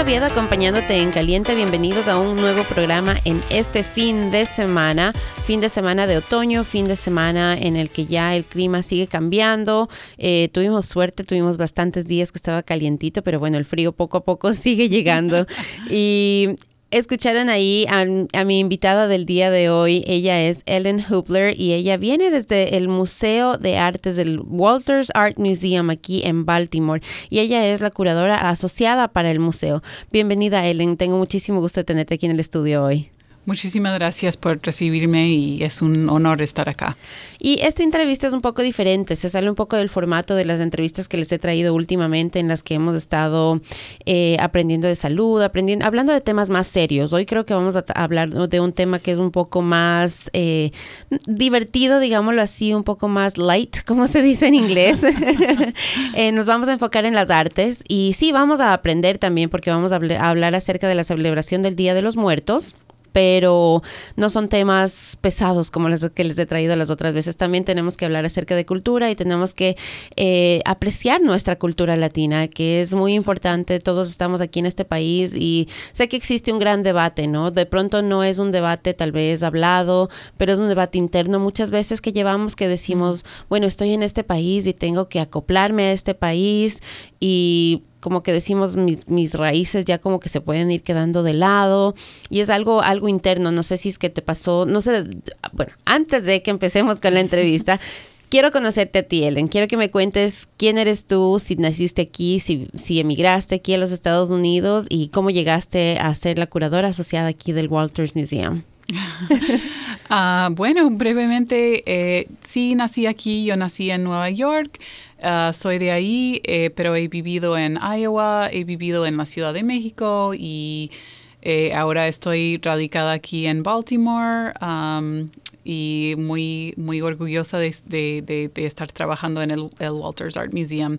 Oviedo acompañándote en Caliente. Bienvenidos a un nuevo programa en este fin de semana. Fin de semana de otoño, fin de semana en el que ya el clima sigue cambiando. Eh, tuvimos suerte, tuvimos bastantes días que estaba calientito, pero bueno, el frío poco a poco sigue llegando. y Escucharon ahí a, mi invitada del día de hoy. Ella es Ellen Hubler y ella viene desde el Museo de Artes del Walters Art Museum aquí en Baltimore. Y ella es la curadora asociada para el museo. Bienvenida, Ellen. Tengo muchísimo gusto de tenerte aquí en el estudio hoy. Muchísimas gracias por recibirme y es un honor estar acá. Y esta entrevista es un poco diferente, se sale un poco del formato de las entrevistas que les he traído últimamente en las que hemos estado eh, aprendiendo de salud, aprendiendo, hablando de temas más serios. Hoy creo que vamos a hablar de un tema que es un poco más eh, divertido, digámoslo así, un poco más light, como se dice en inglés. Eh, nos vamos a enfocar en las artes y sí, vamos a aprender también porque vamos a hablar acerca de la celebración del Día de los Muertos pero no son temas pesados como los que les he traído las otras veces. También tenemos que hablar acerca de cultura y tenemos que eh, apreciar nuestra cultura latina, que es muy importante. Todos estamos aquí en este país y sé que existe un gran debate, ¿no? De pronto no es un debate tal vez hablado, pero es un debate interno muchas veces que llevamos que decimos, bueno, estoy en este país y tengo que acoplarme a este país y como que decimos mis, mis, raíces ya como que se pueden ir quedando de lado. Y es algo algo interno. No sé si es que te pasó no sé bueno antes de que empecemos con la entrevista quiero conocerte a ti Ellen. Quiero que me cuentes quién eres tú si naciste aquí si, si emigraste aquí a los Estados Unidos y cómo llegaste a ser la curadora asociada aquí del Walters Museum. Uh, bueno, brevemente, eh, sí nací aquí, yo nací en Nueva York, Ah, soy de ahí, eh, pero he vivido en Iowa, he vivido en la Ciudad de México y eh, ahora estoy radicada aquí en Baltimore y muy, muy orgullosa de, estar trabajando en el Walters Art Museum.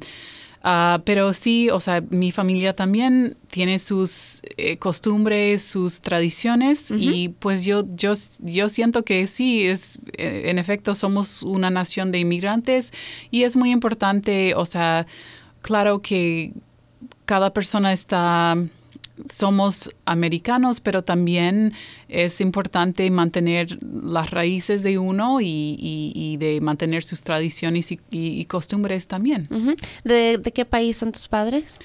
Ah, pero sí, o sea, mi familia también tiene sus eh, costumbres, sus tradiciones y pues yo, yo, yo siento que sí, es, eh, en efecto somos una nación de inmigrantes y es muy importante, o sea, claro que cada persona está somos americanos, pero también es importante mantener las raíces de uno y, de mantener sus tradiciones y, costumbres también. ¿De, qué país son tus padres?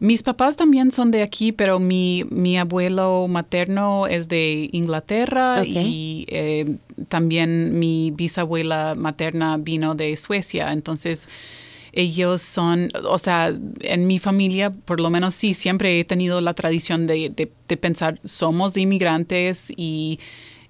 Mis papás también son de aquí, pero mi, mi abuelo materno es de Inglaterra y eh, también mi bisabuela materna vino de Suecia. Entonces, ellos son, o sea, en mi familia, por lo menos sí, siempre he tenido la tradición de, de, pensar, somos de inmigrantes y,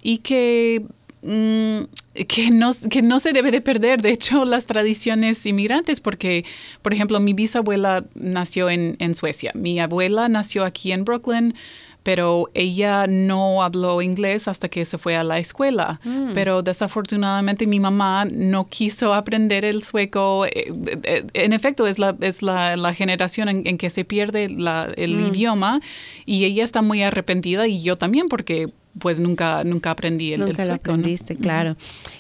y que... Mm, que no, que no se debe de perder, de hecho, las tradiciones inmigrantes, porque, por ejemplo, mi bisabuela nació en, en Suecia, mi abuela nació aquí en Brooklyn, pero ella no habló inglés hasta que se fue a la escuela. Mm. Pero desafortunadamente mi mamá no quiso aprender el sueco. Eh, eh, en efecto, es la, es la, generación en, que se pierde el mm. idioma y ella está muy arrepentida y yo también porque pues nunca, nunca aprendí el, nunca lo aprendiste, claro.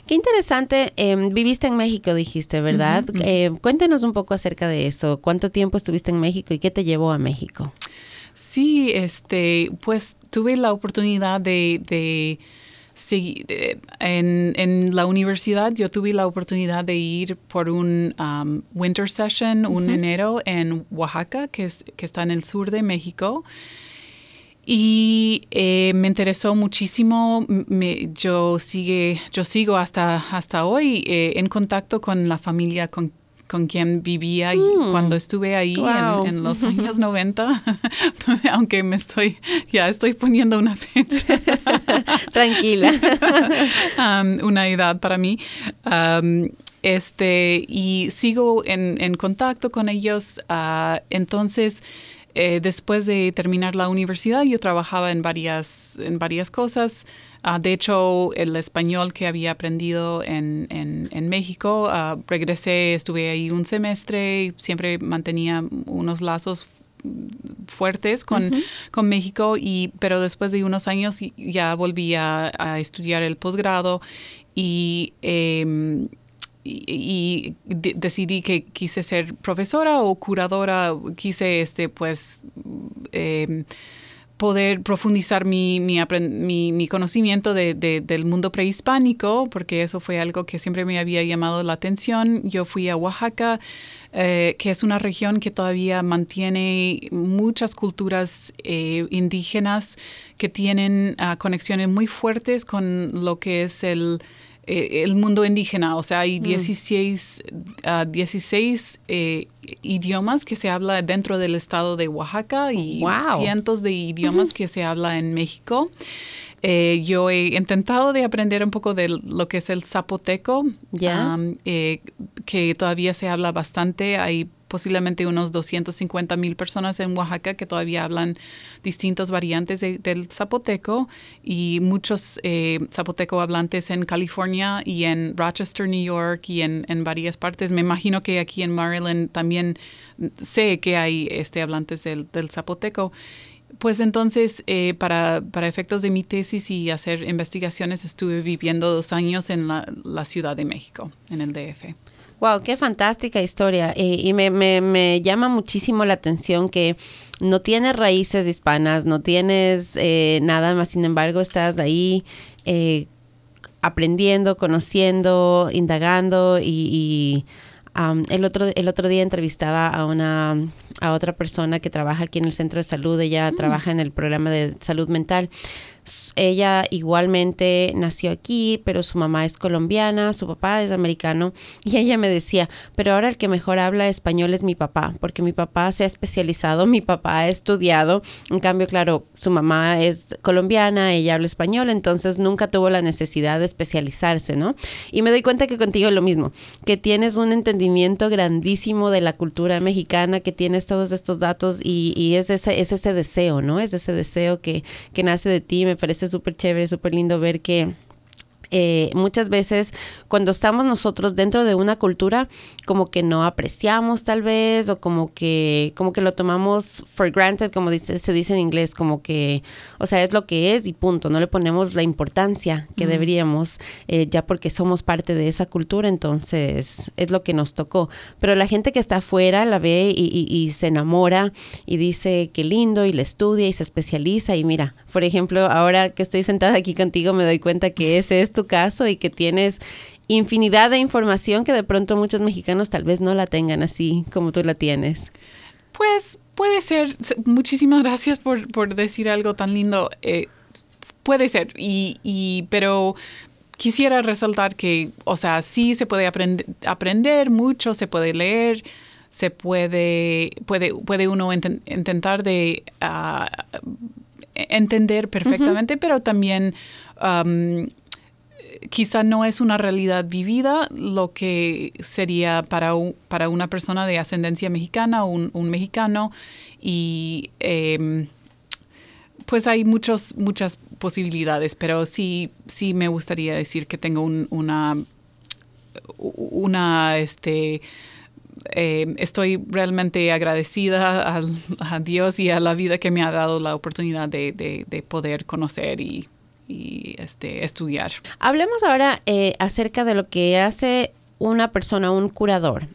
Qué interesante. Em, viviste en México, dijiste, ¿verdad? Eh, cuéntanos un poco acerca de eso. ¿Cuánto tiempo estuviste en México y qué te llevó a México? Sí, este, pues tuve la oportunidad de, de en, en, la universidad. Yo tuve la oportunidad de ir por un um, winter session, un enero en Oaxaca, que, es, que está en el sur de México. Y eh, me interesó muchísimo. yo, sigue, yo sigo hasta, hasta hoy eh, en contacto con la familia con con quien vivía mm. cuando estuve ahí en, los años 90, aunque me estoy, ya estoy poniendo una fecha. Tranquila. Um, una edad para mí. Um, este, y sigo en, contacto con ellos. Uh, entonces, eh, después de terminar la universidad, yo trabajaba en varias, en varias cosas. Ah, de hecho, el español que había aprendido en, en, México, ah, regresé, estuve ahí un semestre, siempre mantenía unos lazos fuertes con, con, México, y, pero después de unos años ya volví a, estudiar el posgrado y em, y, decidí que quise ser profesora o curadora, quise este pues em, poder profundizar mi, mi, conocimiento del mundo prehispánico, porque eso fue algo que siempre me había llamado la atención. Yo fui a Oaxaca, eh, que es una región que todavía mantiene muchas culturas eh, indígenas que tienen ah, conexiones muy fuertes con lo que es el eh, el mundo indígena, o sea, hay 16, mm. 16 eh, idiomas que se habla dentro del estado de Oaxaca y cientos de idiomas que se habla en México. Eh, yo he intentado de aprender un poco de lo que es el zapoteco, que todavía se habla bastante. Hay posiblemente unos 250 mil personas en Oaxaca que todavía hablan distintas variantes del zapoteco y muchos eh, zapoteco hablantes en California y en Rochester, New York y en, varias partes. Me imagino que aquí en Maryland también sé que hay este, hablantes del, zapoteco. Pues entonces, eh, para, efectos de mi tesis y hacer investigaciones, estuve viviendo dos años en la Ciudad de México, en el DF. Wow, qué fantástica historia. Y me, me, me, llama muchísimo la atención que no tienes raíces hispanas, no tienes eh, nada más, sin embargo, estás ahí eh, aprendiendo, conociendo, indagando y, el, otro, el otro día entrevistaba a una a otra persona que trabaja aquí en el centro de salud, ella mm. trabaja en el programa de salud mental ella igualmente nació aquí, pero su mamá es colombiana, su papá es americano y ella me decía, pero ahora el que mejor habla español es mi papá, porque mi papá se ha especializado, mi papá ha estudiado, en cambio, claro, su mamá es colombiana, ella habla español, entonces nunca tuvo la necesidad de especializarse, ¿no? Y me doy cuenta que contigo es lo mismo, que tienes un entendimiento grandísimo de la cultura mexicana, que tienes todos estos datos y, es, ese, es ese deseo, ¿no? Es ese deseo que, que nace de ti, me parece súper chévere, súper lindo ver que eh, muchas veces cuando estamos nosotros dentro de una cultura como que no apreciamos tal vez o como que como que lo tomamos for granted como dice, se dice en inglés como que o sea es lo que es y punto no le ponemos la importancia que deberíamos eh, ya porque somos parte de esa cultura entonces es lo que nos tocó. Pero la gente que está afuera la ve y, y se enamora y dice que lindo y le estudia y se especializa y mira por ejemplo ahora que estoy sentada aquí contigo me doy cuenta que ese es tu caso y que tienes infinidad de información que de pronto muchos mexicanos tal vez no la tengan así como tú la tienes. Pues puede ser. Muchísimas gracias por, decir algo tan lindo. Eh, puede ser, y, pero quisiera resaltar que, o sea, sí se puede aprender mucho, se puede leer, se puede, puede, puede uno intentar de ah, entender perfectamente, pero también quizá no es una realidad vivida lo que sería para, para una persona de ascendencia mexicana o un, mexicano. Y em, pues hay muchos, muchas posibilidades, pero sí, sí me gustaría decir que tengo una, una, este, em, estoy realmente agradecida a, Dios y a la vida que me ha dado la oportunidad de poder conocer y y este, estudiar. Hablemos ahora eh, acerca de lo que hace una persona, un curador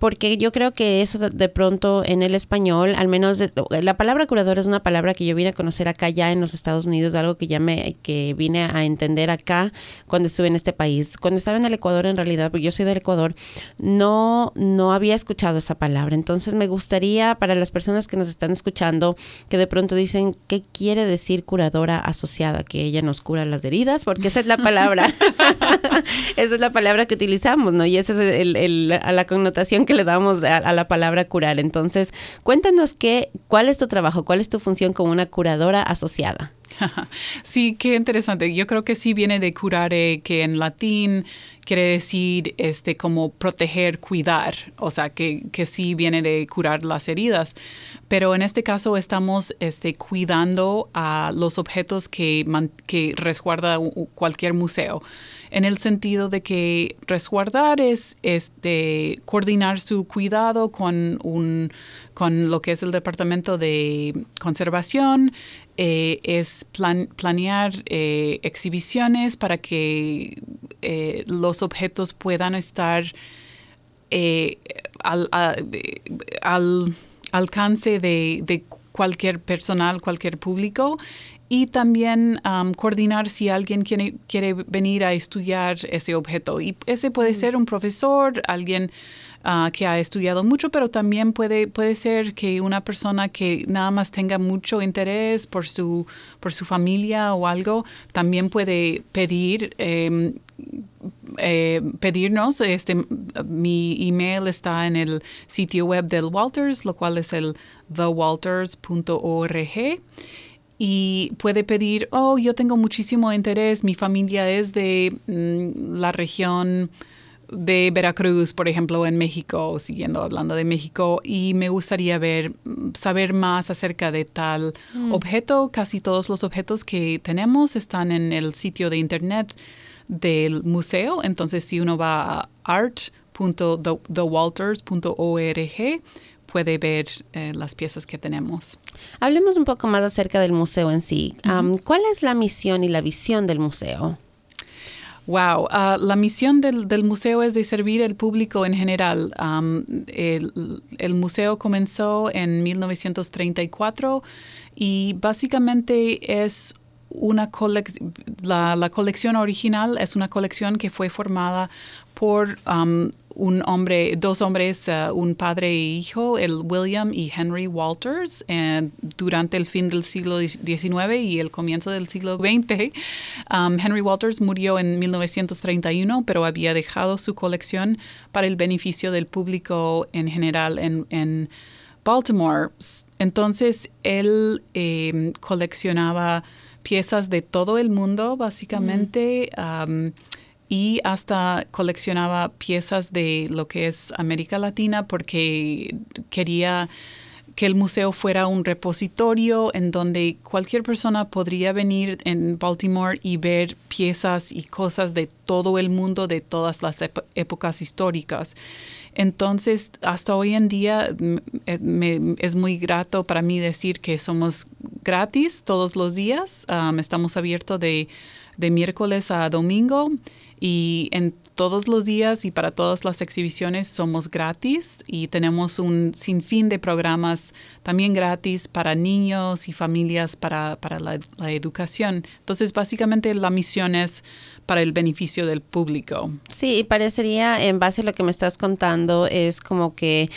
porque yo creo que eso de, pronto en el español, al menos la palabra curador es una palabra que yo vine a conocer acá ya en los Estados Unidos, algo que ya me que vine a entender acá cuando estuve en este país. Cuando estaba en el Ecuador en realidad, porque yo soy del Ecuador, no no había escuchado esa palabra. Entonces me gustaría para las personas que nos están escuchando que de pronto dicen qué quiere decir curadora asociada, que ella nos cura las heridas, porque esa es la palabra. esa es la palabra que utilizamos, ¿no? Y esa es el, la connotación que le damos a, la palabra curar. Entonces, cuéntanos qué, cuál es tu trabajo, cuál es tu función como una curadora asociada. Sí, qué interesante. Yo creo que sí viene de curare, que en latín quiere decir este como proteger, cuidar, o sea, que, que sí viene de curar las heridas. Pero en este caso estamos este, cuidando a los objetos que, que resguarda cualquier museo. En el sentido de que resguardar es este, coordinar su cuidado con, un, con lo que es el Departamento de Conservación, eh, es planear eh, exhibiciones para que eh, los objetos puedan estar al, al, alcance de cualquier personal, cualquier público y también coordinar si alguien quiere, quiere, venir a estudiar ese objeto. Y ese puede ser un profesor, alguien ah, que ha estudiado mucho, pero también puede, puede ser que una persona que nada más tenga mucho interés por su, por su familia o algo, también puede pedir. Em, eh, pedirnos, este, mi email está en el sitio web del Walters, lo cual es el thewalters.org y puede pedir, oh, yo tengo muchísimo interés, mi familia es de mm, la región de Veracruz, por ejemplo, en México, siguiendo hablando de México, y me gustaría ver, mm, saber más acerca de tal mm. objeto. Casi todos los objetos que tenemos están en el sitio de internet del museo. Entonces, si uno va a art.thewalters.org, puede ver eh, las piezas que tenemos. Hablemos un poco más acerca del museo en sí. ¿Cuál es la misión y la visión del museo? Wow, ah, la misión del, museo es de servir al público en general. el, museo comenzó en 1934 y básicamente es una la, la, colección original es una colección que fue formada por un hombre, dos hombres, uh, un padre e hijo, el William y Henry Walters, durante el fin del siglo XIX y el comienzo del siglo XX. Um, Henry Walters murió en 1931, pero había dejado su colección para el beneficio del público en general en, Baltimore. Entonces, él em, coleccionaba piezas de todo el mundo, básicamente. Um, y hasta coleccionaba piezas de lo que es América Latina porque quería que el museo fuera un repositorio en donde cualquier persona podría venir en Baltimore y ver piezas y cosas de todo el mundo, de todas las épocas históricas. Entonces, hasta hoy en día eh, es muy grato para mí decir que somos gratis todos los días. estamos abiertos de, de miércoles a domingo y en todos los días y para todas las exhibiciones somos gratis y tenemos un sinfín de programas también gratis para niños y familias para, la, educación. Entonces, básicamente la misión es para el beneficio del público. Sí, y parecería, en base a lo que me estás contando, es como que...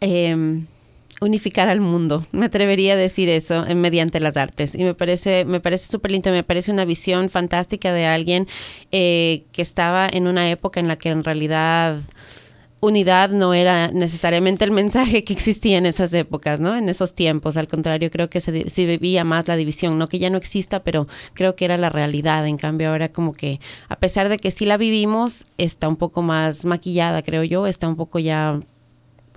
Em, unificar al mundo. Me atrevería a decir eso en, mediante las artes. Y me parece, me parece súper lindo, me parece una visión fantástica de alguien eh, que estaba en una época en la que en realidad unidad no era necesariamente el mensaje que existía en esas épocas, ¿no? En esos tiempos. Al contrario, creo que se, vivía más la división, no que ya no exista, pero creo que era la realidad. En cambio, ahora como que, a pesar de que sí la vivimos, está un poco más maquillada, creo yo, está un poco ya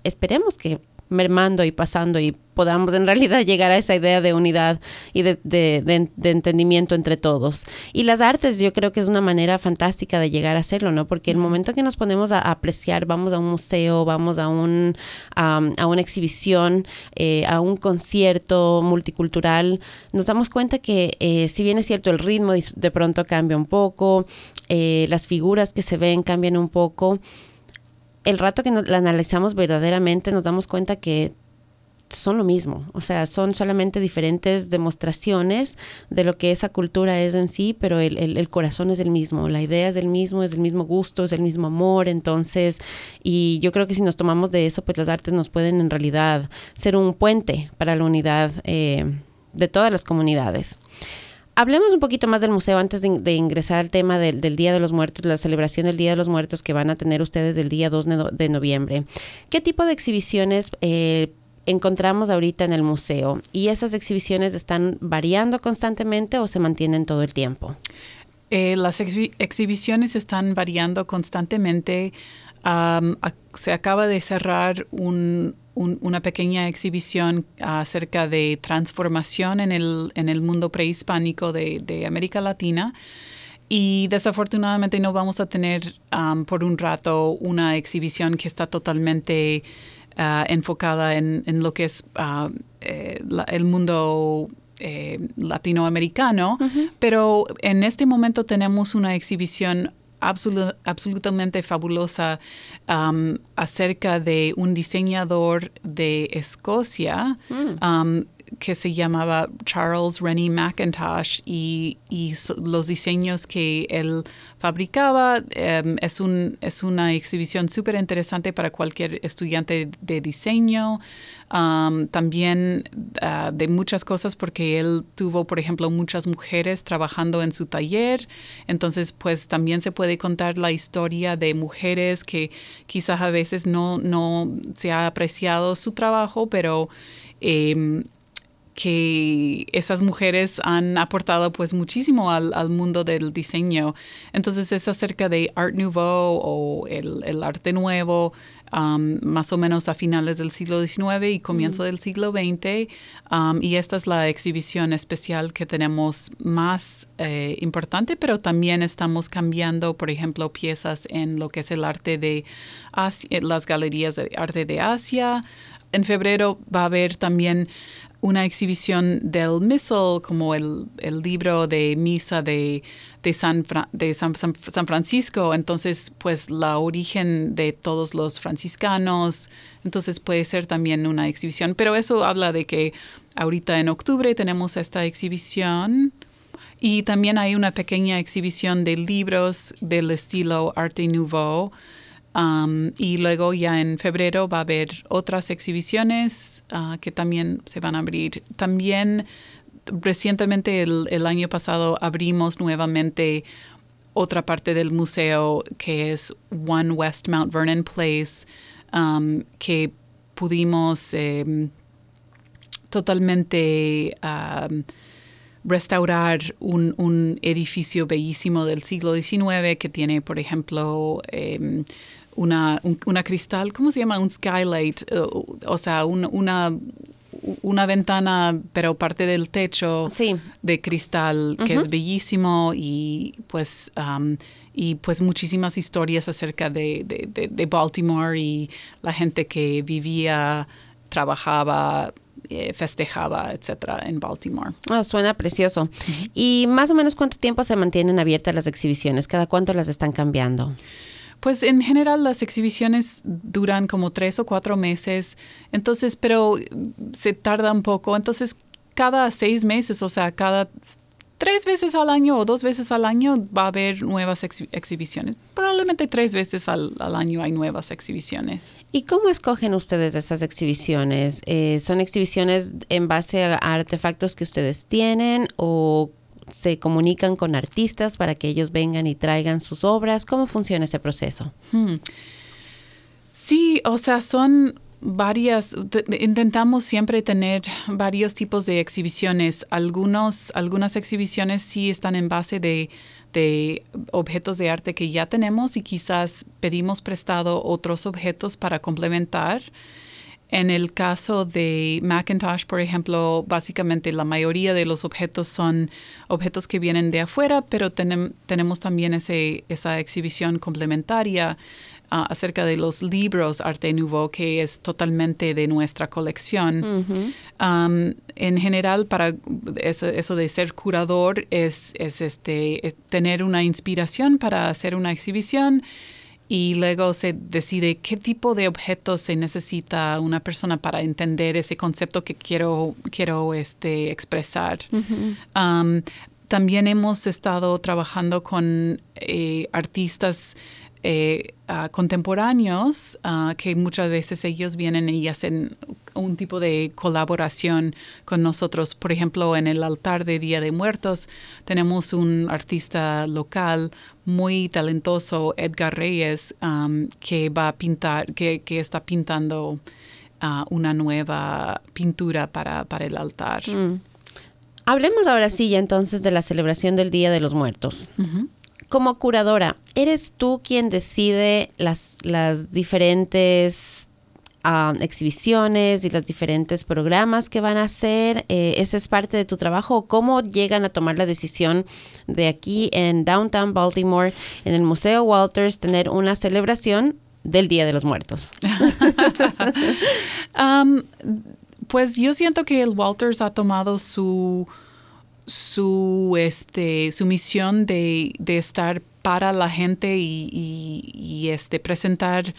esperemos que mermando y pasando y podamos en realidad llegar a esa idea de unidad y de, de, entendimiento entre todos. Y las artes yo creo que es una manera fantástica de llegar a hacerlo, ¿no? Porque el momento que nos ponemos a, apreciar, vamos a un museo, vamos a, un, a, una exhibición, eh, a un concierto multicultural, nos damos cuenta que eh, si bien es cierto el ritmo de pronto cambia un poco, eh, las figuras que se ven cambian un poco, el rato que la analizamos verdaderamente nos damos cuenta que son lo mismo, o sea, son solamente diferentes demostraciones de lo que esa cultura es en sí, pero el, el, corazón es el mismo, la idea es el mismo, es el mismo gusto, es el mismo amor, entonces, y yo creo que si nos tomamos de eso, pues las artes nos pueden en realidad ser un puente para la unidad eh, de todas las comunidades. Hablemos un poquito más del museo antes de, ingresar al tema del, Día de los Muertos, la celebración del Día de los Muertos que van a tener ustedes el día 2 de noviembre. ¿Qué tipo de exhibiciones eh, encontramos ahorita en el museo? ¿Y esas exhibiciones están variando constantemente o se mantienen todo el tiempo? Eh, las exhibiciones están variando constantemente. Se acaba de cerrar un, una pequeña exhibición acerca de transformación en el, en el mundo prehispánico de, América Latina. y desafortunadamente no vamos a tener um, por un rato una exhibición que está totalmente uh, enfocada en, lo que es uh, eh, el mundo eh, latinoamericano, pero en este momento tenemos una exhibición absolutamente fabulosa um, acerca de un diseñador de Escocia mm. um, que se llamaba Charles Rennie McIntosh y, los diseños que él fabricaba em, es, un, es una exhibición súper interesante para cualquier estudiante de diseño. también ah, de muchas cosas porque él tuvo, por ejemplo, muchas mujeres trabajando en su taller. Entonces, pues también se puede contar la historia de mujeres que quizás a veces no, no se ha apreciado su trabajo, pero... Eh, que esas mujeres han aportado pues muchísimo al, mundo del diseño. Entonces es acerca de Art Nouveau o el, arte nuevo, um, más o menos a finales del siglo XIX y comienzo del siglo XX. Um, y esta es la exhibición especial que tenemos más eh, importante, pero también estamos cambiando, por ejemplo, piezas en lo que es el arte de Asia, las galerías de arte de Asia. En febrero va a haber también una exhibición del Missal, como el, libro de misa de, de, San, de San, Francisco. Entonces, pues la origen de todos los franciscanos. Entonces puede ser también una exhibición. Pero eso habla de que ahorita en octubre tenemos esta exhibición. Y también hay una pequeña exhibición de libros del estilo Arte Nouveau Um, y luego ya en febrero va a haber otras exhibiciones uh, que también se van a abrir. También recientemente el, año pasado abrimos nuevamente otra parte del museo que es One West Mount Vernon Place, um, que pudimos em, totalmente restaurar un, un, edificio bellísimo del siglo XIX que tiene, por ejemplo, em, una, una cristal, ¿cómo se llama? Un skylight, eh, o sea, una, una ventana, pero parte del techo de cristal, que es bellísimo y pues, y pues muchísimas historias acerca de, de, Baltimore y la gente que vivía, trabajaba, eh, festejaba, etcétera, en Baltimore. Ah, suena precioso. ¿Y más o menos cuánto tiempo se mantienen abiertas las exhibiciones? ¿Cada cuánto las están cambiando? Pues en general las exhibiciones duran como tres o cuatro meses, entonces, pero se tarda un poco, entonces cada seis meses, o sea, cada tres veces al año o dos veces al año va a haber nuevas exhibiciones. Probablemente tres veces al, año hay nuevas exhibiciones. ¿Y cómo escogen ustedes esas exhibiciones? Eh, ¿Son exhibiciones en base a artefactos que ustedes tienen o se comunican con artistas para que ellos vengan y traigan sus obras? ¿Cómo funciona ese proceso? Hmm. Sí, o sea, son varias, intentamos siempre tener varios tipos de exhibiciones. Algunos, algunas exhibiciones sí están en base de, de objetos de arte que ya tenemos y quizás pedimos prestado otros objetos para complementar. En el caso de Macintosh, por ejemplo, básicamente la mayoría de los objetos son objetos que vienen de afuera, pero tenemos también ese, esa exhibición complementaria ah, acerca de los libros Arte Nouveau, que es totalmente de nuestra colección. en general, para eso, de ser curador es, es este, tener una inspiración para hacer una exhibición y luego se decide qué tipo de objetos se necesita una persona para entender ese concepto que quiero, quiero este, expresar. Um, también hemos estado trabajando con eh, artistas eh, contemporáneos que muchas veces ellos vienen y hacen un tipo de colaboración con nosotros. Por ejemplo, en el altar de Día de Muertos tenemos un artista local muy talentoso, Edgar Reyes, que va a pintar, que, está pintando uh, una nueva pintura para, para el altar. Mm. Hablemos ahora sí ya entonces de la celebración del Día de los Muertos como curadora, ¿eres tú quien decide las, diferentes exhibiciones y los diferentes programas que van a hacer. Eh, ¿Esa es parte de tu trabajo? ¿Cómo llegan a tomar la decisión de aquí en Downtown Baltimore, en el Museo Walters, tener una celebración del Día de los Muertos? Um, pues yo siento que el Walters ha tomado su su este su misión de, estar para la gente y, este presentar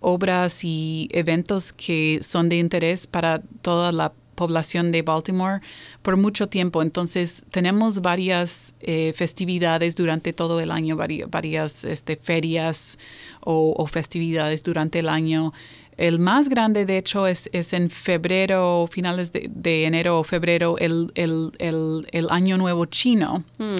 obras y eventos que son de interés para toda la población de Baltimore por mucho tiempo. Entonces tenemos varias eh, festividades durante todo el año, varias, este, ferias o, festividades durante el año. El más grande, de hecho, es, es en febrero, finales de, enero o febrero, el, Año Nuevo Chino. Hmm.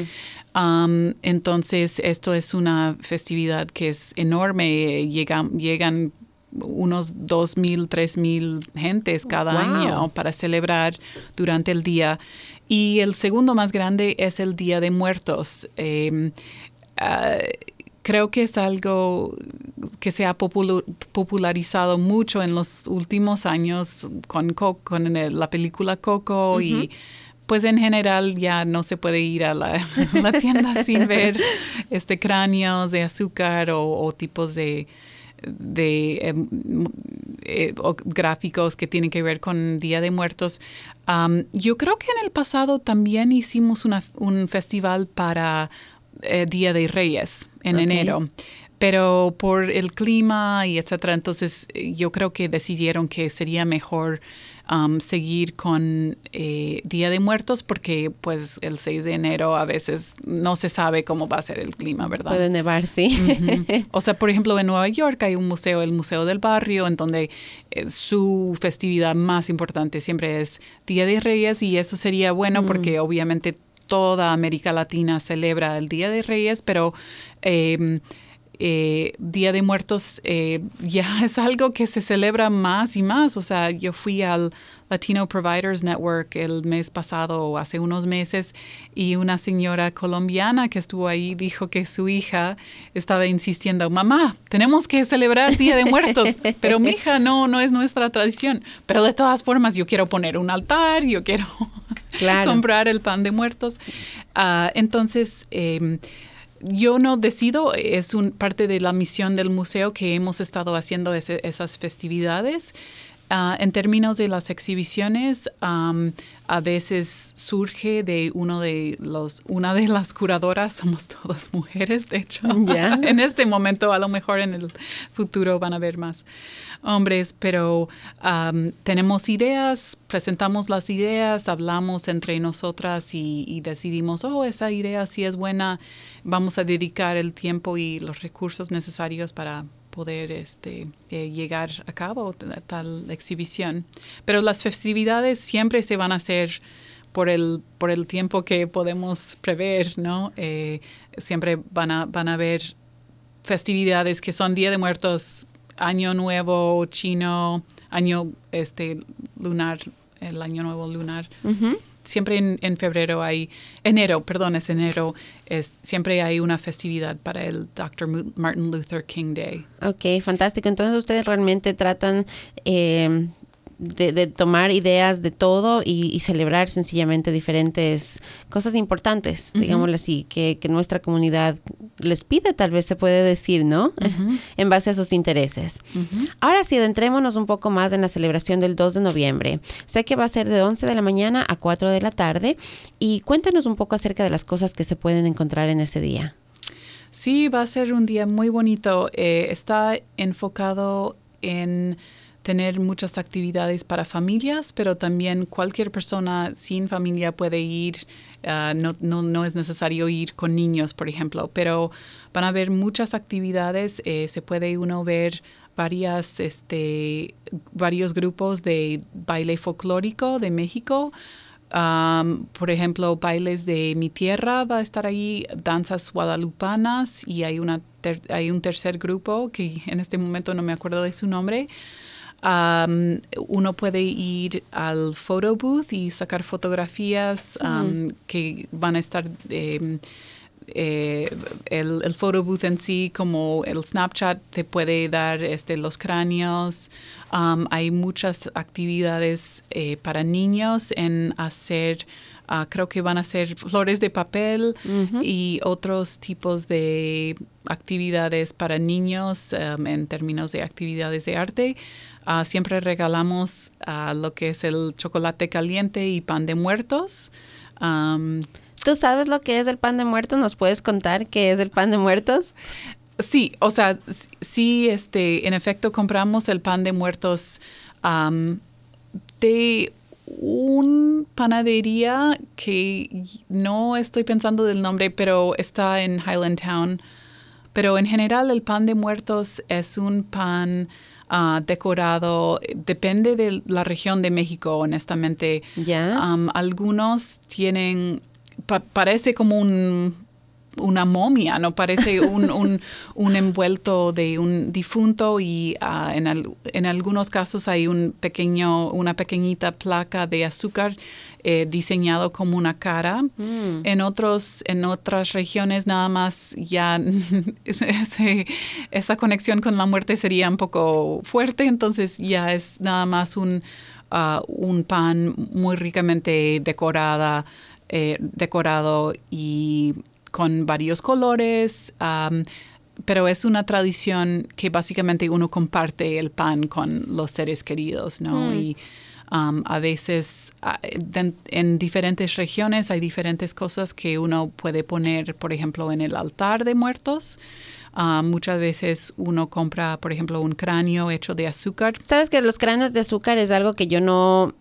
Um, entonces, esto es una festividad que es enorme. Llegan, llegan unos 2.000, 3.000 gentes cada año para celebrar durante el día. Y el segundo más grande es el Día de Muertos. Em, ah, creo que es algo que se ha popularizado mucho en los últimos años con, con la película Coco y pues en general ya no se puede ir a la, tienda sin ver este cráneos de azúcar o, tipos de, de em, eh, gráficos que tienen que ver con Día de Muertos. yo creo que en el pasado también hicimos un festival para eh, Día de Reyes en enero pero por el clima y etcétera, entonces eh, yo creo que decidieron que sería mejor um, seguir con eh, Día de Muertos porque pues el 6 de enero a veces no se sabe cómo va a ser el clima, ¿verdad? Puede nevar, sí. O sea, por ejemplo, en Nueva York hay un museo, el Museo del Barrio, en donde eh, su festividad más importante siempre es Día de Reyes y eso sería bueno mm. porque obviamente toda América Latina celebra el Día de Reyes, pero... Eh, eh, Día de Muertos eh, ya es algo que se celebra más y más. O sea, yo fui al Latino Providers Network el mes pasado o hace unos meses y una señora colombiana que estuvo ahí dijo que su hija estaba insistiendo, mamá, tenemos que celebrar Día de Muertos, pero mi hija no, no es nuestra tradición. Pero de todas formas yo quiero poner un altar, yo quiero comprar el pan de muertos. Ah, entonces, em, yo no decido, es un, parte de la misión del museo que hemos estado haciendo esas festividades. Ah, en términos de las exhibiciones, a veces surge de uno de los, una de las curadoras, somos todas mujeres, de hecho. en este momento, a lo mejor en el futuro van a haber más hombres, pero tenemos ideas, presentamos las ideas, hablamos entre nosotras y, decidimos, oh, esa idea sí es buena, vamos a dedicar el tiempo y los recursos necesarios para poder este, eh, llegar a cabo tal exhibición. Pero las festividades siempre se van a hacer por el, por el tiempo que podemos prever, ¿no? Eh, siempre van a, van a haber festividades que son Día de Muertos, Año Nuevo chino, Año este, lunar, el Año Nuevo lunar siempre en, febrero hay, enero, perdón, es enero, es, siempre hay una festividad para el Dr. Martin Luther King Day. Ok, fantástico. Entonces ustedes realmente tratan eh, de, tomar ideas de todo y, celebrar sencillamente diferentes cosas importantes, digámoslo así, que, nuestra comunidad les pide, tal vez se puede decir, ¿no? en base a sus intereses. Ahora sí, adentrémonos un poco más en la celebración del 2 de noviembre. Sé que va a ser de 11 de la mañana a 4 de la tarde y cuéntanos un poco acerca de las cosas que se pueden encontrar en ese día. Sí, va a ser un día muy bonito. Eh, está enfocado en tener muchas actividades para familias, pero también cualquier persona sin familia puede ir. Ah, no, no, no, es necesario ir con niños, por ejemplo, pero van a haber muchas actividades. Eh, se puede uno ver varias, este, varios grupos de baile folclórico de México. por ejemplo, bailes de mi tierra va a estar ahí, danzas guadalupanas y hay, una hay un tercer grupo que en este momento no me acuerdo de su nombre, uno puede ir al photo booth y sacar fotografías que van a estar em, eh, el, el photo booth en sí, como el Snapchat, te puede dar este, los cráneos. Um, hay muchas actividades eh, para niños en hacer, uh, creo que van a ser flores de papel y otros tipos de actividades para niños um, en términos de actividades de arte. Uh, siempre regalamos uh, lo que es el chocolate caliente y pan de muertos. Um, ¿Tú sabes lo que es el pan de muertos? ¿Nos puedes contar qué es el pan de muertos? Sí, o sea, sí, este, en efecto compramos el pan de muertos de un panadería que no estoy pensando del nombre, pero está en Highland Town. Pero en general el pan de muertos es un pan ah, decorado, depende de la región de México, honestamente. Ya. algunos tienen parece como una momia, ¿no? Parece un, envuelto de un difunto y ah, en, algunos casos hay un pequeño, una pequeñita placa de azúcar eh, diseñado como una cara. Mm. En, otros, en otras regiones nada más ya esa conexión con la muerte sería un poco fuerte, entonces ya es nada más un, ah, un pan muy ricamente decorada eh, decorado y con varios colores. pero es una tradición que básicamente uno comparte el pan con los seres queridos, ¿no? Mm. Y a veces en diferentes regiones hay diferentes cosas que uno puede poner, por ejemplo, en el altar de muertos. Muchas veces uno compra, por ejemplo, un cráneo hecho de azúcar. Sabes que los cráneos de azúcar es algo que yo no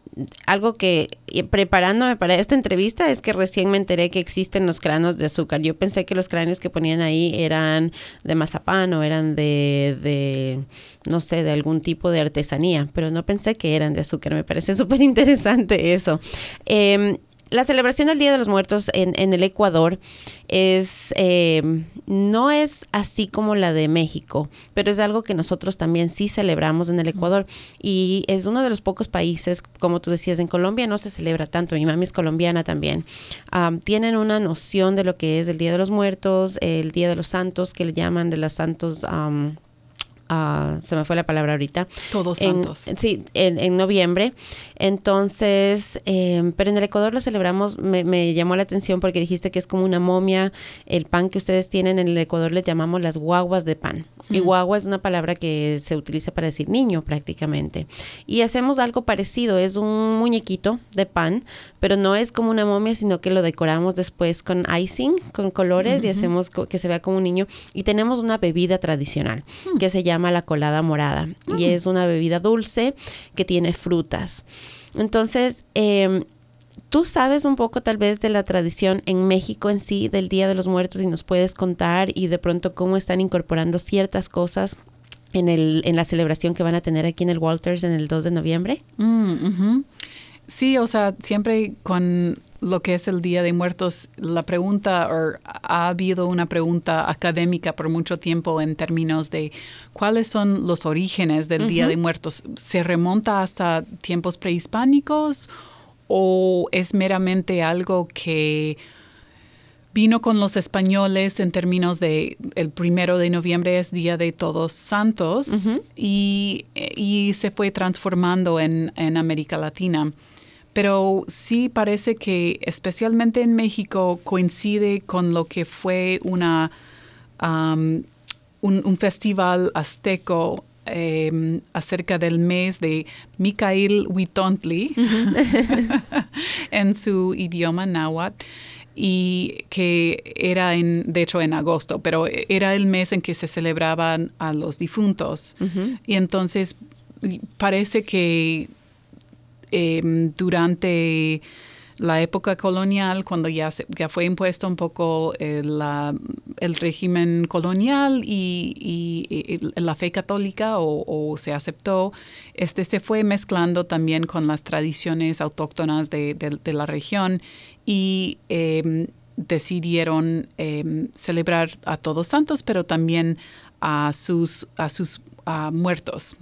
algo que preparándome para esta entrevista es que recién me enteré que existen los cráneos de azúcar. Yo pensé que los cráneos que ponían ahí eran de mazapán o eran de, de no sé, de algún tipo de artesanía, pero no pensé que eran de azúcar. Me parece súper interesante eso. Eh, la celebración del Día de los Muertos en, el Ecuador es eh, no es así como la de México, pero es algo que nosotros también sí celebramos en el Ecuador. Y es uno de los pocos países, como tú decías, en Colombia no se celebra tanto, mi mami es colombiana también, tienen una noción de lo que es el Día de los Muertos, el Día de los Santos, que le llaman de los santos... Ah, se me fue la palabra ahorita. Todos Santos. Sí, en, noviembre. Entonces, em, pero en el Ecuador lo celebramos, me, llamó la atención porque dijiste que es como una momia, el pan que ustedes tienen en el Ecuador le llamamos las guaguas de pan. Y guagua es una palabra que se utiliza para decir niño prácticamente. Y hacemos algo parecido, es un muñequito de pan, pero no es como una momia, sino que lo decoramos después con icing, con colores y hacemos que se vea como un niño. Y tenemos una bebida tradicional hmm. que se llama la colada morada y mm. es una bebida dulce que tiene frutas. Entonces, em, tú sabes un poco tal vez de la tradición en México en sí del Día de los Muertos y nos puedes contar y de pronto cómo están incorporando ciertas cosas en, el, en la celebración que van a tener aquí en el Walters en el 2 de noviembre. Mm, sí, o sea, siempre con lo que es el Día de Muertos, la pregunta, o ha habido una pregunta académica por mucho tiempo en términos de cuáles son los orígenes del Día de Muertos. ¿Se remonta hasta tiempos prehispánicos o es meramente algo que vino con los españoles en términos de el primero de noviembre es Día de Todos Santos y, se fue transformando en, en América Latina pero sí parece que especialmente en México coincide con lo que fue una, un, festival azteco em, acerca del mes de Mikael Huitontli en su idioma náhuatl y que era en, de hecho en agosto, pero era el mes en que se celebraban a los difuntos. Y entonces parece que Em, durante la época colonial, cuando ya, ya fue impuesto un poco el, el régimen colonial y, la fe católica o, se aceptó, este se fue mezclando también con las tradiciones autóctonas de, la región y em, decidieron em, celebrar a Todos Santos, pero también a sus, a sus muertos.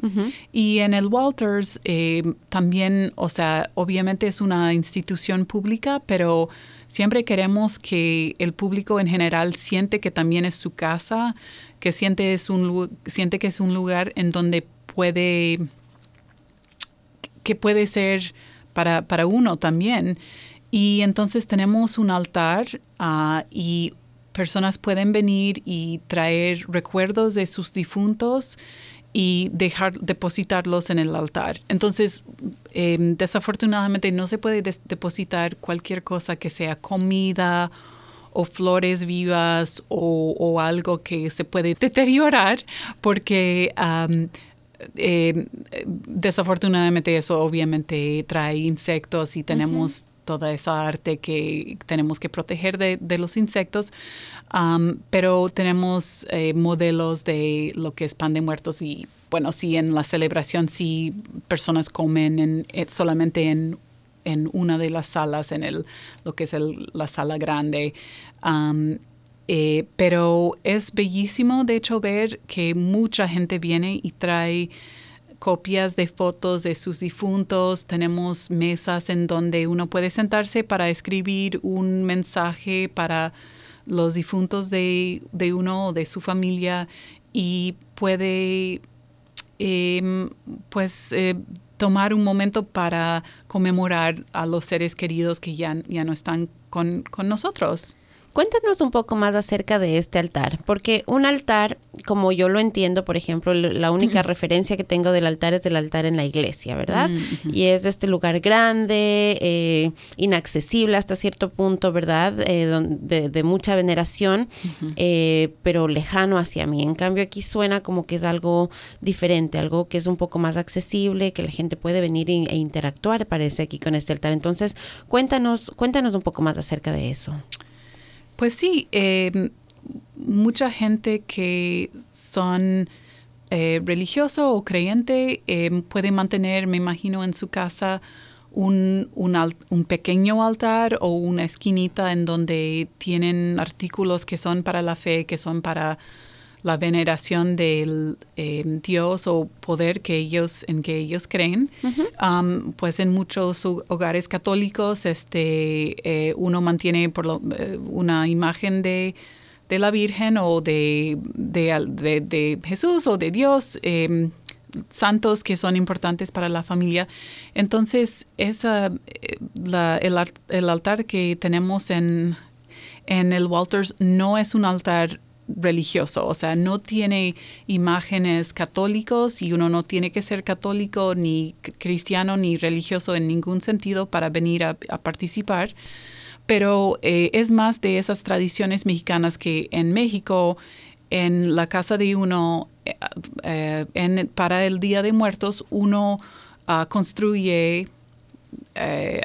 Y en el Walters em, también, o sea, obviamente es una institución pública, pero siempre queremos que el público en general siente que también es su casa, que siente, es un, siente que es un lugar en donde puede, que puede ser para, para uno también. Y entonces tenemos un altar ah, y personas pueden venir y traer recuerdos de sus difuntos y dejar depositarlos en el altar. Entonces, em, desafortunadamente no se puede depositar cualquier cosa que sea comida o flores vivas o, algo que se puede deteriorar porque em, desafortunadamente eso obviamente trae insectos y tenemos toda esa arte que tenemos que proteger de, los insectos, pero tenemos eh, modelos de lo que es pan de muertos y bueno, sí, en la celebración sí personas comen en, eh, solamente en, en, una de las salas, en el, lo que es la sala grande. Eh, pero es bellísimo, de hecho, ver que mucha gente viene y trae copias de fotos de sus difuntos, tenemos mesas en donde uno puede sentarse para escribir un mensaje para los difuntos de, uno o de su familia y puede em, pues eh, tomar un momento para conmemorar a los seres queridos que ya, ya no están con, con nosotros. Cuéntanos un poco más acerca de este altar, porque un altar, como yo lo entiendo, por ejemplo, la única referencia que tengo del altar es el altar en la iglesia, ¿verdad? Mm, y es este lugar grande, eh, inaccesible hasta cierto punto, ¿verdad? Eh, de, mucha veneración, eh, pero lejano hacia mí. En cambio, aquí suena como que es algo diferente, algo que es un poco más accesible, que la gente puede venir e interactuar, parece, aquí con este altar. Entonces, cuéntanos, cuéntanos un poco más acerca de eso. Pues sí, em, mucha gente que son eh, religioso o creyente em, puede mantener, me imagino, en su casa un, un, pequeño altar o una esquinita en donde tienen artículos que son para la fe, que son para la veneración del em, Dios o poder que ellos, en que ellos creen. pues en muchos hogares católicos este, eh, uno mantiene por lo, eh, una imagen de, la Virgen o de, de, Jesús o de Dios. Em, santos que son importantes para la familia. Entonces, esa, eh, el, el, altar que tenemos en, en el Walters no es un altar religioso, o sea, no tiene imágenes católicos y uno no tiene que ser católico ni cristiano ni religioso en ningún sentido para venir a, participar, pero eh, es más de esas tradiciones mexicanas que en México, en la casa de uno, eh, eh, para el Día de Muertos, uno ah, construye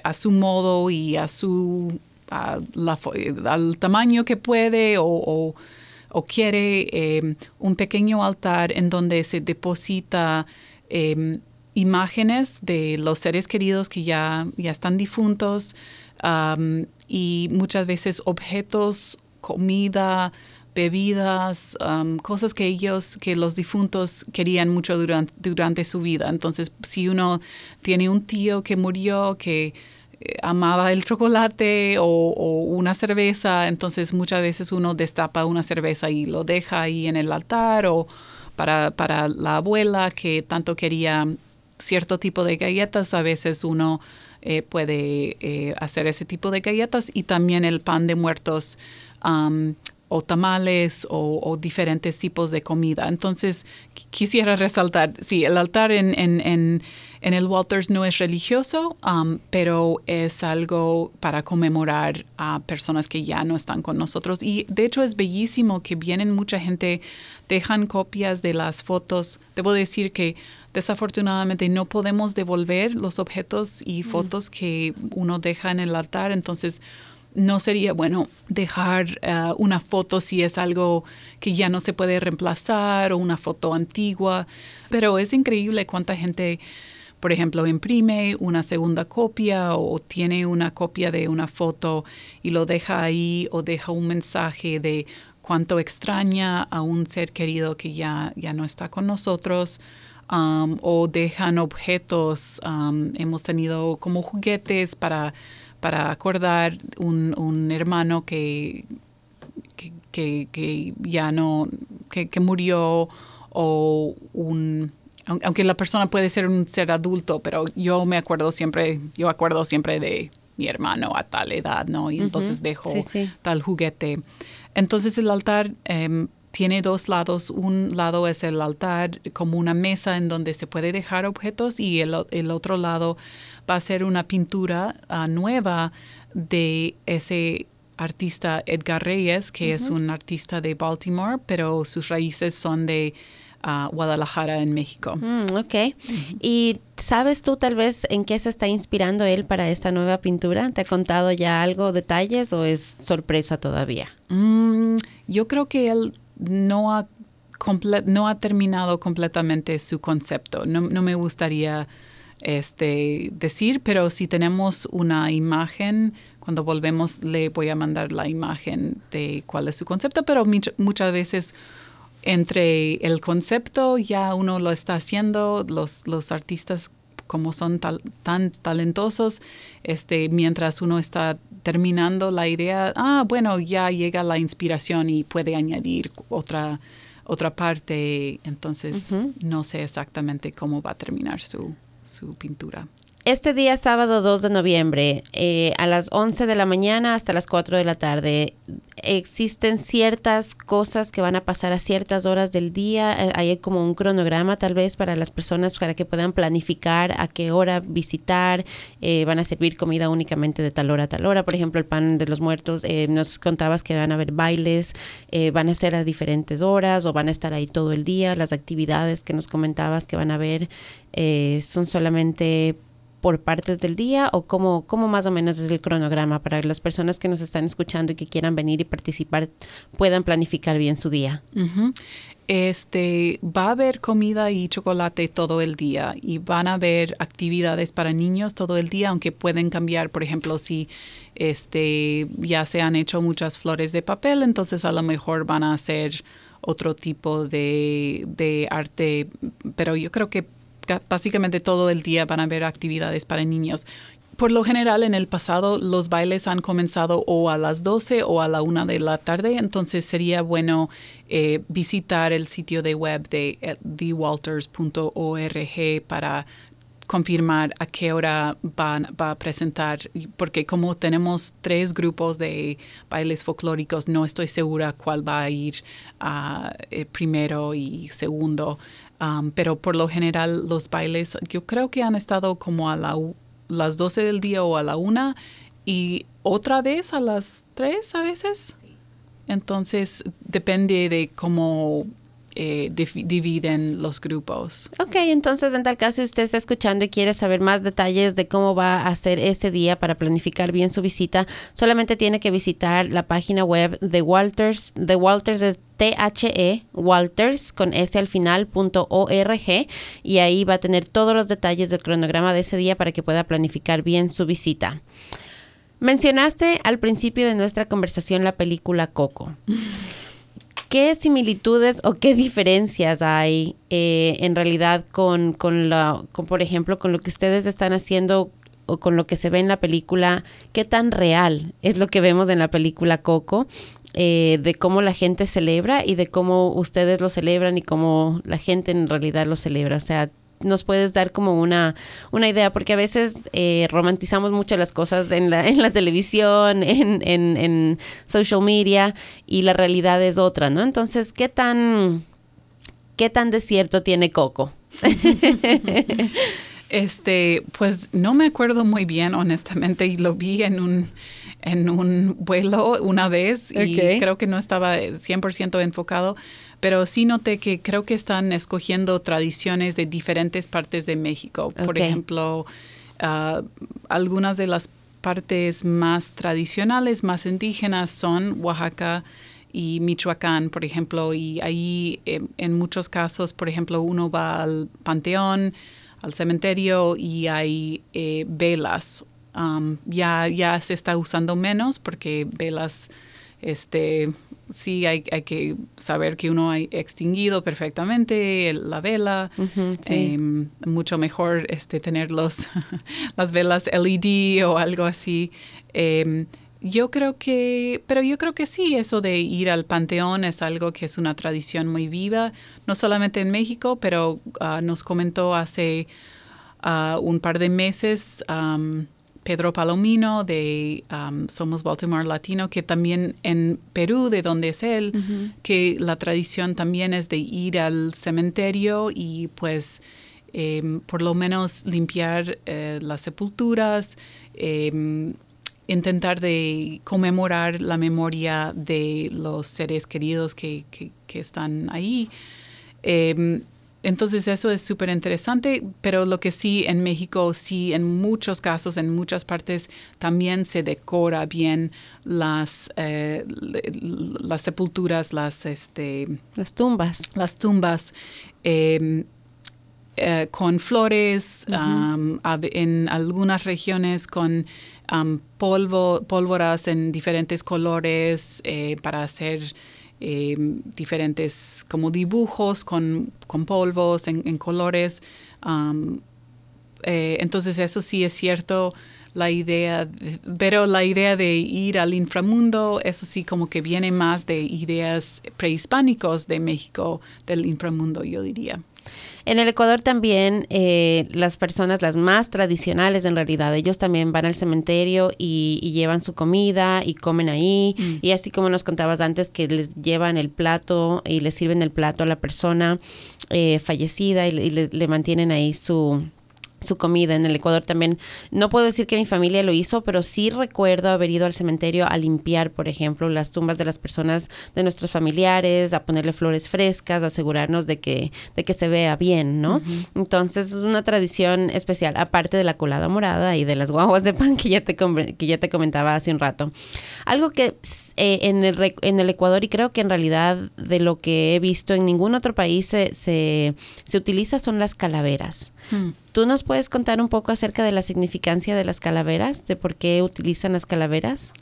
a su modo y a su al tamaño que puede o o quiere em, un pequeño altar en donde se deposita em, imágenes de los seres queridos que ya, ya están difuntos y muchas veces objetos, comida, bebidas, cosas que ellos, que los difuntos querían mucho durante, durante su vida. Entonces, si uno tiene un tío que murió, que eh, amaba el chocolate o, una cerveza, entonces muchas veces uno destapa una cerveza y lo deja ahí en el altar o para, para la abuela que tanto quería cierto tipo de galletas, a veces uno eh, puede eh, hacer ese tipo de galletas y también el pan de muertos o tamales o, diferentes tipos de comida. Entonces, quisiera resaltar, sí, el altar en, en, en, en el Walters no es religioso, um, pero es algo para conmemorar a personas que ya no están con nosotros. Y de hecho es bellísimo que vienen mucha gente, dejan copias de las fotos. Debo decir que desafortunadamente no podemos devolver los objetos y mm. fotos que uno deja en el altar. Entonces, no sería bueno dejar eh, una foto si es algo que ya no se puede reemplazar o una foto antigua, pero es increíble cuánta gente por ejemplo, imprime una segunda copia o tiene una copia de una foto y lo deja ahí o deja un mensaje de cuánto extraña a un ser querido que ya, ya no está con nosotros. Um, o dejan objetos, um, hemos tenido como juguetes para, para acordar un, un hermano que, que, que, ya no, que, que murió o un aunque la persona puede ser un ser adulto, pero yo me acuerdo siempre, yo acuerdo siempre de mi hermano a tal edad, ¿no? Y entonces dejo tal juguete. Entonces el altar em, tiene dos lados. Un lado es el altar como una mesa en donde se puede dejar objetos y el, otro lado va a ser una pintura ah, nueva de ese artista Edgar Reyes, que es un artista de Baltimore, pero sus raíces son de a Guadalajara en México. Mm, ok. ¿Y sabes tú tal vez en qué se está inspirando él para esta nueva pintura? ¿Te ha contado ya algo, detalles o es sorpresa todavía? Mm, yo creo que él no ha, no ha terminado completamente su concepto. No, no me gustaría este, decir, pero si tenemos una imagen, cuando volvemos le voy a mandar la imagen de cuál es su concepto, pero muchas veces entre el concepto ya uno lo está haciendo, los, los artistas como son tan talentosos, este, mientras uno está terminando la idea, ah, bueno, ya llega la inspiración y puede añadir otra, otra parte, entonces no sé exactamente cómo va a terminar su, su pintura este día sábado 2 de noviembre, eh, a las 11 de la mañana hasta las 4 de la tarde, existen ciertas cosas que van a pasar a ciertas horas del día. Eh, hay como un cronograma tal vez para las personas para que puedan planificar a qué hora visitar. Eh, van a servir comida únicamente de tal hora a tal hora. Por ejemplo, el pan de los muertos. nos contabas que van a haber bailes, van a ser a diferentes horas o van a estar ahí todo el día. Las actividades que nos comentabas que van a haber son solamente por partes del día o cómo, cómo más o menos es el cronograma para que las personas que nos están escuchando y que quieran venir y participar puedan planificar bien su día? Este, va a haber comida y chocolate todo el día y van a haber actividades para niños todo el día, aunque pueden cambiar, por ejemplo, si este, ya se han hecho muchas flores de papel, entonces a lo mejor van a hacer otro tipo de, de arte, pero yo creo que básicamente todo el día van a haber actividades para niños. Por lo general, en el pasado, los bailes han comenzado o a las 12 o a la 1 de la tarde, entonces sería bueno eh, visitar el sitio de web de eh, thewalters.org para confirmar a qué hora van, va a presentar, porque como tenemos tres grupos de bailes folclóricos, no estoy segura cuál va a ir eh, primero y segundo. Um, pero por lo general los bailes yo creo que han estado como a las 12 del día o a la 1 y otra vez a las 3 a veces. Entonces depende de cómo eh, dividen los grupos. Ok, entonces en tal caso si usted está escuchando y quiere saber más detalles de cómo va a ser ese día para planificar bien su visita, solamente tiene que visitar la página web de Walters. De Walters es T-H-E, Walters, con S al final, punto O-R-G, y ahí va a tener todos los detalles del cronograma de ese día para que pueda planificar bien su visita. Mencionaste al principio de nuestra conversación la película Coco. ¿Qué similitudes o qué diferencias hay eh, en realidad con, con, la, con, por ejemplo, con lo que ustedes están haciendo o con lo que se ve en la película? ¿Qué tan real es lo que vemos en la película Coco? Eh, de cómo la gente celebra y de cómo ustedes lo celebran y cómo la gente en realidad lo celebra. O sea, nos puedes dar como una, una idea, porque a veces eh, romantizamos mucho las cosas en la, en la televisión, en, en, en, social media, y la realidad es otra, ¿no? Entonces, ¿qué tan, qué tan desierto tiene Coco? este, pues no me acuerdo muy bien, honestamente, y lo vi en un en un vuelo una vez y creo que no estaba 100% enfocado, pero sí noté que creo que están escogiendo tradiciones de diferentes partes de México. Por ejemplo, ah, algunas de las partes más tradicionales, más indígenas son Oaxaca y Michoacán, por ejemplo, y ahí em, en muchos casos, por ejemplo, uno va al panteón, al cementerio y hay eh, velas. Ya, ya se está usando menos porque velas, este, sí hay, hay que saber que uno ha extinguido perfectamente la vela. Em, mucho mejor este, tener los, las velas LED o algo así. Em, yo creo que, pero yo creo que sí, eso de ir al panteón es algo que es una tradición muy viva, no solamente en México, pero ah, nos comentó hace ah, un par de meses Pedro Palomino de Somos Baltimore Latino, que también en Perú, de donde es él, que la tradición también es de ir al cementerio y pues em, por lo menos limpiar eh, las sepulturas. Em, intentar de conmemorar la memoria de los seres queridos que, están ahí. Entonces eso es súper interesante, pero lo que sí en México, sí en muchos casos, en muchas partes, también se decora bien las, eh, las sepulturas, las, este, las tumbas. Las tumbas. Em, eh, con flores, en algunas regiones con polvo, pólvoras en diferentes colores eh, para hacer em, diferentes como dibujos con, polvos en, colores. Eh, entonces eso sí es cierto la idea, pero la idea de ir al inframundo, eso sí como que viene más de ideas prehispánicos de México, del inframundo, yo diría. En el Ecuador también eh, las personas, las más tradicionales en realidad, ellos también van al cementerio y, llevan su comida y comen ahí. Mm. Y así como nos contabas antes que les llevan el plato y les sirven el plato a la persona eh, fallecida y, le mantienen ahí su su comida en el Ecuador también. No puedo decir que mi familia lo hizo, pero sí recuerdo haber ido al cementerio a limpiar, por ejemplo, las tumbas de las personas de nuestros familiares, a ponerle flores frescas, asegurarnos de que, de que se vea bien, ¿no? Entonces es una tradición especial, aparte de la colada morada y de las guaguas de pan que ya te, que ya te comentaba hace un rato. Algo que eh, en, el, en el Ecuador y creo que en realidad de lo que he visto en ningún otro país se, se, utiliza son las calaveras. Hmm. ¿Tú nos puedes contar un poco acerca de la significancia de las calaveras, de por qué utilizan las calaveras?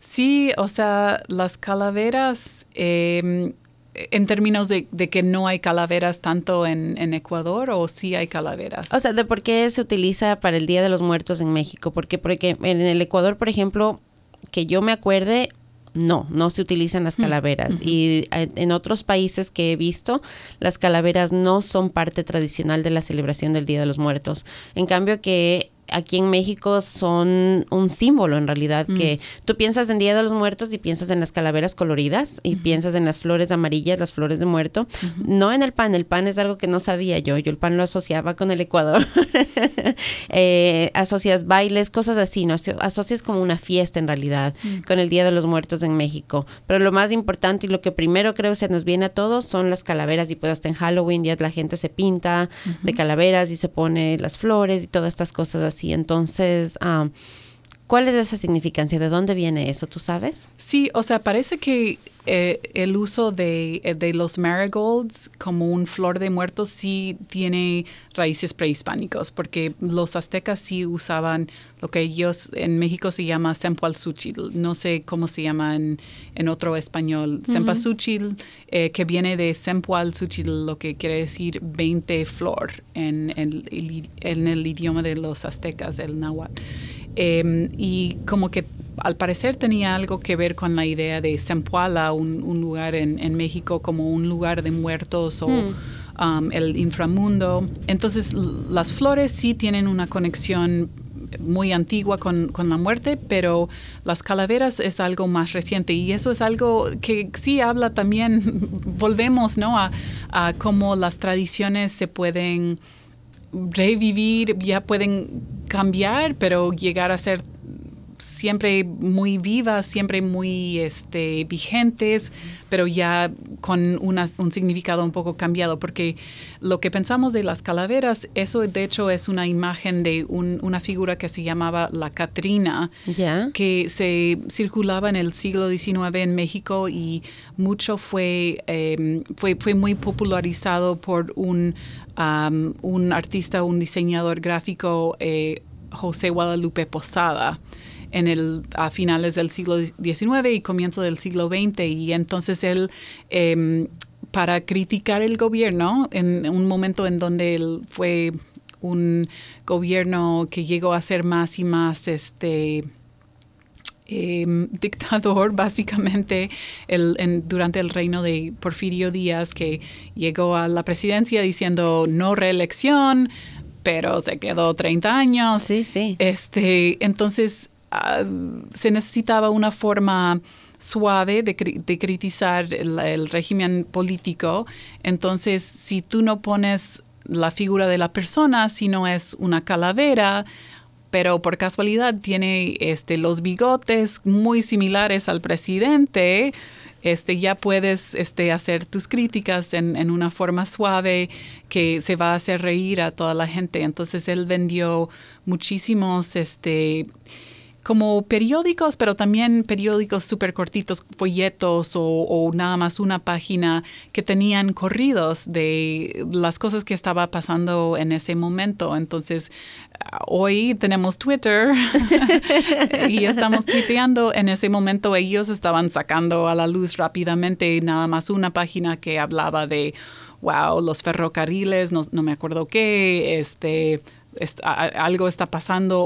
Sí, o sea, las calaveras, em, en términos de, que no hay calaveras tanto en, en, Ecuador o sí hay calaveras. O sea, de por qué se utiliza para el Día de los Muertos en México. Porque, porque en el Ecuador, por ejemplo, que yo me acuerde, no, no se utilizan las calaveras. Y eh, en otros países que he visto, las calaveras no son parte tradicional de la celebración del Día de los Muertos. En cambio que aquí en México son un símbolo en realidad, que mm. tú piensas en Día de los Muertos y piensas en las calaveras coloridas y piensas en las flores amarillas, las flores de muerto, no en el pan, el pan es algo que no sabía yo, yo el pan lo asociaba con el Ecuador, eh, asocias bailes, cosas así, ¿no? asocias como una fiesta en realidad mm. con el Día de los Muertos en México, pero lo más importante y lo que primero creo se nos viene a todos son las calaveras y pues hasta en Halloween ya la gente se pinta de calaveras y se pone las flores y todas estas cosas así y Entonces, ah, ¿cuál es esa significancia? ¿De dónde viene eso? ¿Tú sabes? Sí, o sea, parece que eh, el uso de, eh, de, los marigolds como un flor de muertos sí tiene raíces prehispánicos, porque los aztecas sí usaban lo que ellos en México se llama cempasúchil, no sé cómo se llama en, en otro español, cempasúchil, eh, que viene de cempalsúchil, lo que quiere decir 20 flor en, en, en el idioma de los aztecas, el náhuatl. Em, y como que al parecer tenía algo que ver con la idea de Zempoala, un, lugar en, México como un lugar de muertos o hmm. um, el inframundo. Entonces las flores sí tienen una conexión muy antigua con, la muerte, pero las calaveras es algo más reciente y eso es algo que sí habla también, volvemos ¿no? a, a cómo las tradiciones se pueden revivir, ya pueden cambiar, pero llegar a ser siempre muy vivas, siempre muy este, vigentes, pero ya con un significado un poco cambiado, porque lo que pensamos de las calaveras, eso de hecho es una imagen de una figura que se llamaba la Catrina, que se circulaba en el siglo XIX en México y mucho fue, em, fue, fue muy popularizado por un, un artista, un diseñador gráfico, eh, José Guadalupe Posada en el, a finales del siglo XIX y comienzo del siglo XX. Y entonces él, em, para criticar el gobierno, en un momento en donde él fue un gobierno que llegó a ser más y más este em, dictador básicamente el, durante el reino de Porfirio Díaz que llegó a la presidencia diciendo no reelección pero se quedó 30 años. Sí, sí. Este, entonces Ah, se necesitaba una forma suave de, criticar el, régimen político. Entonces, si tú no pones la figura de la persona, sino es una calavera, pero por casualidad tiene este, los bigotes muy similares al presidente, este, ya puedes este, hacer tus críticas en, en, una forma suave que se va a hacer reír a toda la gente. Entonces él vendió muchísimos este, como periódicos, pero también periódicos súper cortitos, folletos o, nada más una página que tenían corridos de las cosas que estaba pasando en ese momento. Entonces, hoy tenemos Twitter y estamos tuiteando. En ese momento ellos estaban sacando a la luz rápidamente nada más una página que hablaba de, wow, los ferrocarriles, no, no me acuerdo qué, este algo está pasando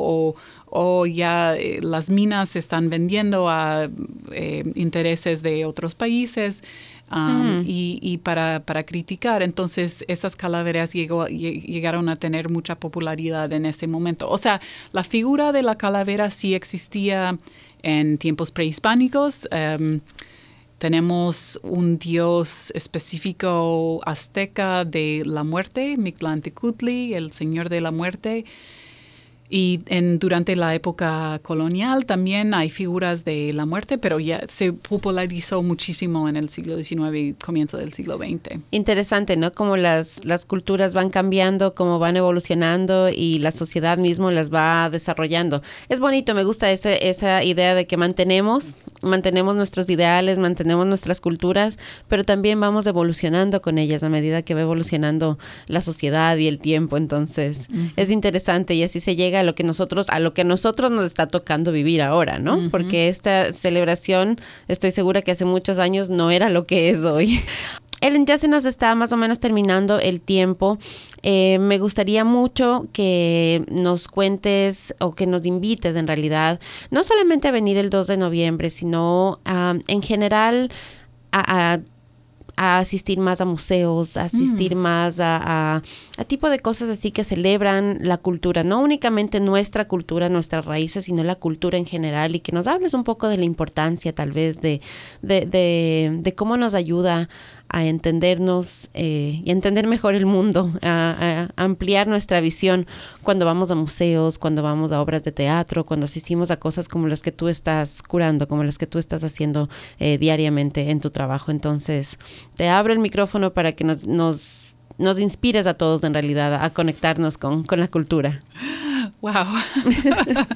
o, ya eh, las minas se están vendiendo a eh, intereses de otros países. Um, mm. y, para, criticar. Entonces, esas calaveras llegó, llegaron a tener mucha popularidad en ese momento. O sea, la figura de la calavera sí existía en tiempos prehispánicos. Um, tenemos un dios específico azteca de la muerte, Mictlantecutli, el señor de la muerte. Y en, durante la época colonial también hay figuras de la muerte, pero ya se popularizó muchísimo en el siglo XIX y comienzo del siglo XX. Interesante, ¿no? Como las, las culturas van cambiando, cómo van evolucionando y la sociedad mismo las va desarrollando. Es bonito, me gusta ese, esa idea de que mantenemos, mantenemos nuestros ideales, mantenemos nuestras culturas, pero también vamos evolucionando con ellas a medida que va evolucionando la sociedad y el tiempo. Entonces, es interesante y así se llega a lo que nosotros, a lo que a nosotros nos está tocando vivir ahora, ¿no? Porque esta celebración, estoy segura que hace muchos años no era lo que es hoy. Ellen, ya se nos está más o menos terminando el tiempo. Eh, me gustaría mucho que nos cuentes o que nos invites en realidad, no solamente a venir el 2 de noviembre, sino en general a a asistir más a museos, a asistir mm. más a, a, tipo de cosas así que celebran la cultura, no únicamente nuestra cultura, nuestras raíces, sino la cultura en general y que nos hables un poco de la importancia tal vez de, de, de, de cómo nos ayuda a entendernos eh, y entender mejor el mundo, a, ampliar nuestra visión cuando vamos a museos, cuando vamos a obras de teatro, cuando asistimos a cosas como las que tú estás curando, como las que tú estás haciendo eh, diariamente en tu trabajo. Entonces, te abro el micrófono para que nos, nos, nos inspires a todos en realidad a conectarnos con, con la cultura. Wow.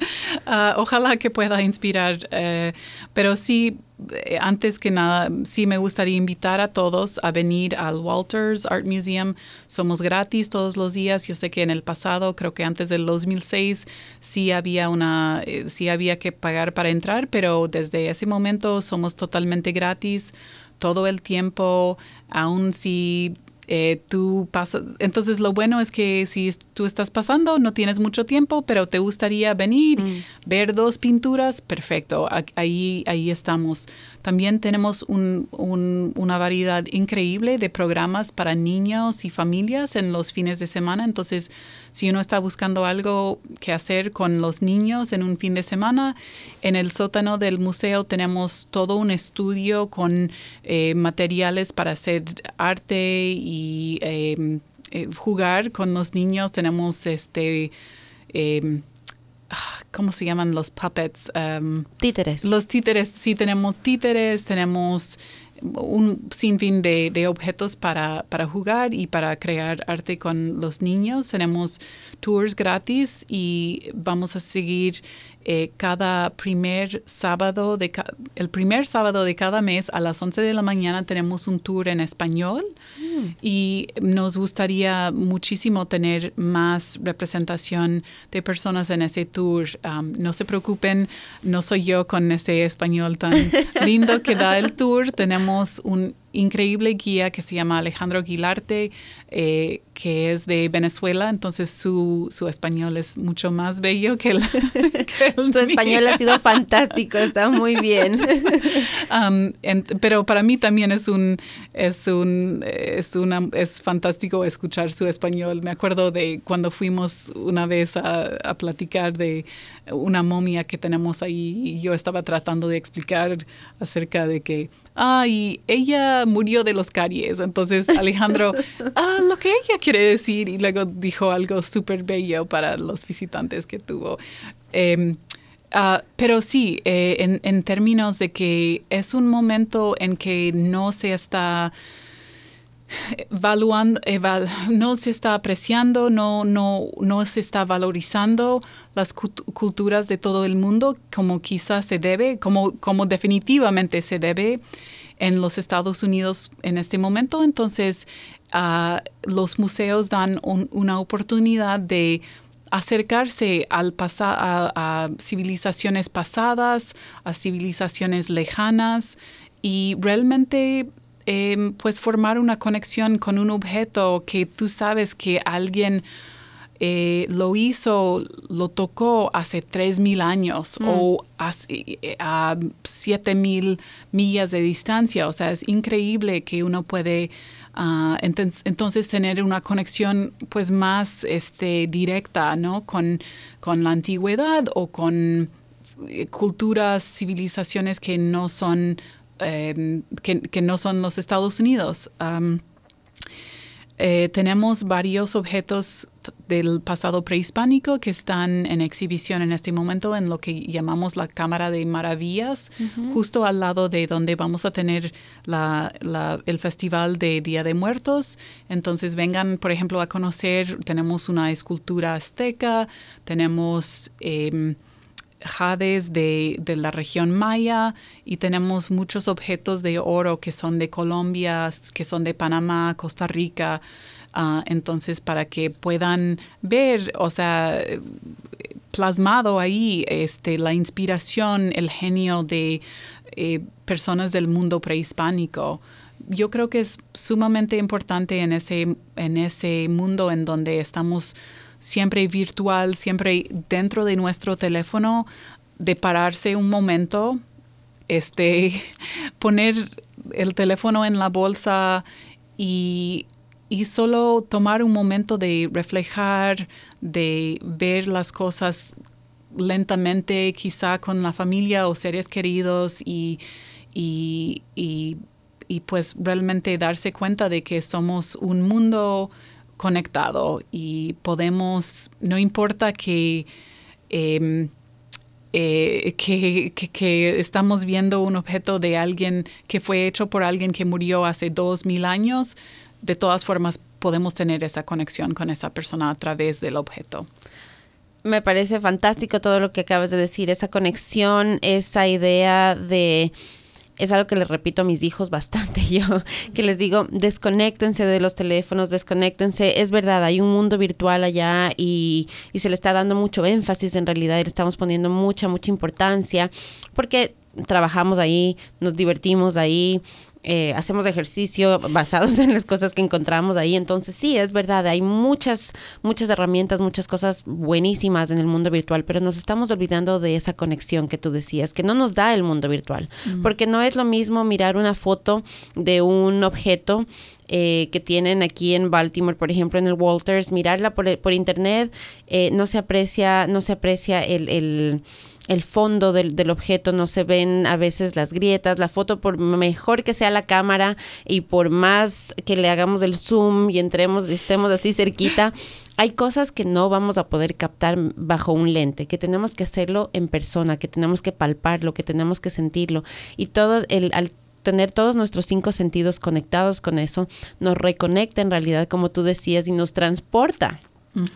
Ah, ojalá que pueda inspirar, eh, pero sí, eh, antes que nada, sí me gustaría invitar a todos a venir al Walters Art Museum. Somos gratis todos los días. Yo sé que en el pasado, creo que antes del 2006, sí había una, eh, sí había que pagar para entrar, pero desde ese momento somos totalmente gratis todo el tiempo, aun si eh, tú pasas, entonces lo bueno es que si tú estás pasando, no tienes mucho tiempo, pero te gustaría venir, mm. ver dos pinturas, perfecto, ahí, ahí estamos. También tenemos una variedad increíble de programas para niños y familias en los fines de semana. Entonces, si uno está buscando algo que hacer con los niños en un fin de semana, en el sótano del museo tenemos todo un estudio con eh, materiales para hacer arte y em, eh, jugar con los niños. Tenemos este... ¿cómo se llaman los puppets? Um, títeres. Los títeres, sí tenemos títeres, tenemos un sinfín de, de objetos para, para, jugar y para crear arte con los niños. Tenemos tours gratis y vamos a seguir eh, cada primer sábado, de el primer sábado de cada mes a las 11 de la mañana tenemos un tour en español mm. y nos gustaría muchísimo tener más representación de personas en ese tour. no se preocupen, no soy yo con ese español tan lindo que da el tour. Tenemos un increíble guía que se llama Alejandro Aguilarte, eh, que es de Venezuela, entonces su, su, español es mucho más bello que el, Su español ha sido fantástico, está muy bien. Um, pero para mí también es un, es un, es una, es fantástico escuchar su español. Me acuerdo de cuando fuimos una vez a, a platicar de una momia que tenemos ahí y yo estaba tratando de explicar acerca de que, ay, ella murió de los caries. Entonces Alejandro, ah, lo que ella quiere decir. Y luego dijo algo súper bello para los visitantes que tuvo. Em, ah, pero sí, eh, en, en, términos de que es un momento en que no se está evaluando, no se está apreciando, no, no, no se está valorizando las culturas de todo el mundo como quizás se debe, como, como definitivamente se debe en los Estados Unidos en este momento. Entonces, uh, los museos dan una oportunidad de acercarse al a, a civilizaciones pasadas, a civilizaciones lejanas y realmente Em, pues formar una conexión con un objeto que tú sabes que alguien eh, lo hizo, lo tocó hace 3.000 años mm. o eh, a, a 7.000 millas de distancia. O sea, es increíble que uno puede uh, entonces tener una conexión pues más este, directa ¿no? con, con la antigüedad o con eh, culturas, civilizaciones que no son Em, que, no son los Estados Unidos. Tenemos varios objetos del pasado prehispánico que están en exhibición en este momento en lo que llamamos la Cámara de Maravillas, justo al lado de donde vamos a tener el Festival de Día de Muertos. Entonces vengan, por ejemplo, a conocer, tenemos una escultura azteca, tenemos... Em, jades de, la región maya y tenemos muchos objetos de oro que son de Colombia, que son de Panamá, Costa Rica. Ah, entonces, para que puedan ver, o sea, plasmado ahí este, la inspiración, el genio de eh, personas del mundo prehispánico. Yo creo que es sumamente importante en ese, en ese mundo en donde estamos siempre virtual, siempre dentro de nuestro teléfono, de pararse un momento, este, poner el teléfono en la bolsa y, y solo tomar un momento de reflejar, de ver las cosas lentamente, quizá con la familia o seres queridos y, y, y, pues realmente darse cuenta de que somos un mundo conectado y podemos, no importa que, em, eh, que, que, estamos viendo un objeto de alguien que fue hecho por alguien que murió hace dos mil años, de todas formas podemos tener esa conexión con esa persona a través del objeto. Me parece fantástico todo lo que acabas de decir, esa conexión, esa idea de es algo que les repito a mis hijos bastante yo, que les digo, desconéctense de los teléfonos, desconéctense. Es verdad, hay un mundo virtual allá y, y se le está dando mucho énfasis en realidad y le estamos poniendo mucha, mucha importancia porque trabajamos ahí, nos divertimos ahí, eh, hacemos ejercicio basados en las cosas que encontramos ahí. Entonces, sí, es verdad, hay muchas, muchas herramientas, muchas cosas buenísimas en el mundo virtual, pero nos estamos olvidando de esa conexión que tú decías, que no nos da el mundo virtual, porque no es lo mismo mirar una foto de un objeto eh, que tienen aquí en Baltimore, por ejemplo, en el Walters, mirarla por, por internet, eh, no se aprecia, no se aprecia el, el el fondo del, del, objeto, no se ven a veces las grietas, la foto por mejor que sea la cámara y por más que le hagamos el zoom y entremos y estemos así cerquita, hay cosas que no vamos a poder captar bajo un lente, que tenemos que hacerlo en persona, que tenemos que palparlo, que tenemos que sentirlo. Y todo el al tener todos nuestros cinco sentidos conectados con eso, nos reconecta en realidad, como tú decías, y nos transporta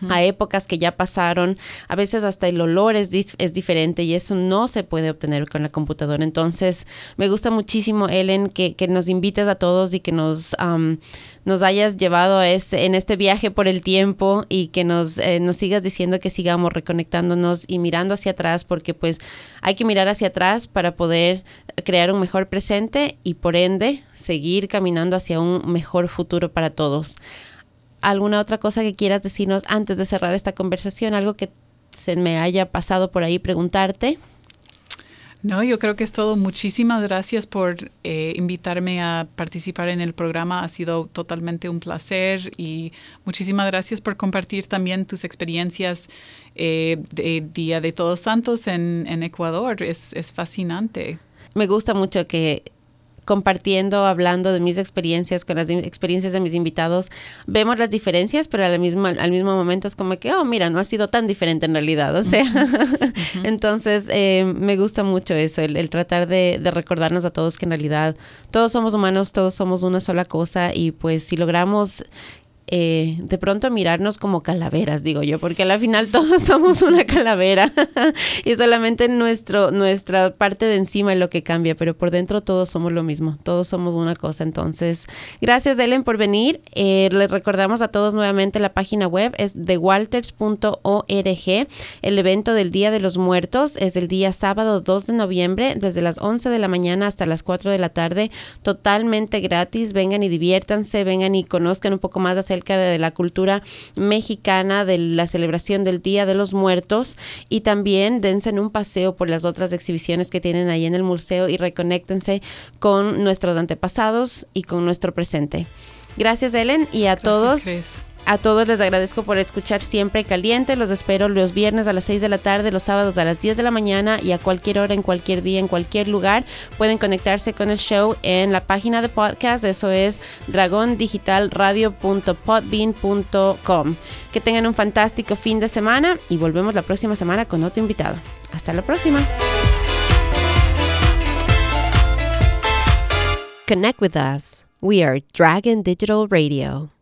a épocas que ya pasaron. A veces hasta el olor es, es diferente y eso no se puede obtener con la computadora. Entonces, me gusta muchísimo, Ellen, que, que nos invites a todos y que nos, nos hayas llevado a ese, en este viaje por el tiempo y que nos, eh, nos sigas diciendo que sigamos reconectándonos y mirando hacia atrás, porque pues hay que mirar hacia atrás para poder crear un mejor presente y por ende seguir caminando hacia un mejor futuro para todos alguna otra cosa que quieras decirnos antes de cerrar esta conversación, algo que se me haya pasado por ahí preguntarte. No, yo creo que es todo. Muchísimas gracias por eh, invitarme a participar en el programa. Ha sido totalmente un placer y muchísimas gracias por compartir también tus experiencias eh, de Día de Todos Santos en, en Ecuador. Es, es fascinante. Me gusta mucho que compartiendo, hablando de mis experiencias con las experiencias de mis invitados, vemos las diferencias, pero al mismo, al mismo momento es como que, oh, mira, no ha sido tan diferente en realidad. O sea, entonces eh, me gusta mucho eso, el, tratar de, de, recordarnos a todos que en realidad todos somos humanos, todos somos una sola cosa y pues si logramos eh, de pronto mirarnos como calaveras, digo yo, porque al final todos somos una calavera y solamente nuestro, nuestra parte de encima es lo que cambia, pero por dentro todos somos lo mismo, todos somos una cosa. Entonces, gracias Ellen por venir. Eh, les recordamos a todos nuevamente la página web es thewalters.org. El evento del Día de los Muertos es el día sábado 2 de noviembre, desde las 11 de la mañana hasta las 4 de la tarde, totalmente gratis. Vengan y diviértanse, vengan y conozcan un poco más de la cultura mexicana, de la celebración del Día de los Muertos y también dense en un paseo por las otras exhibiciones que tienen ahí en el museo y reconéctense con nuestros antepasados y con nuestro presente. Gracias, Ellen, y a todos. A todos les agradezco por escuchar siempre caliente. Los espero los viernes a las 6 de la tarde, los sábados a las 10 de la mañana y a cualquier hora, en cualquier día, en cualquier lugar. Pueden conectarse con el show en la página de podcast. Eso es dragondigitalradio.podbean.com. Que tengan un fantástico fin de semana y volvemos la próxima semana con otro invitado. Hasta la próxima. Connect with us. We are Dragon Digital Radio.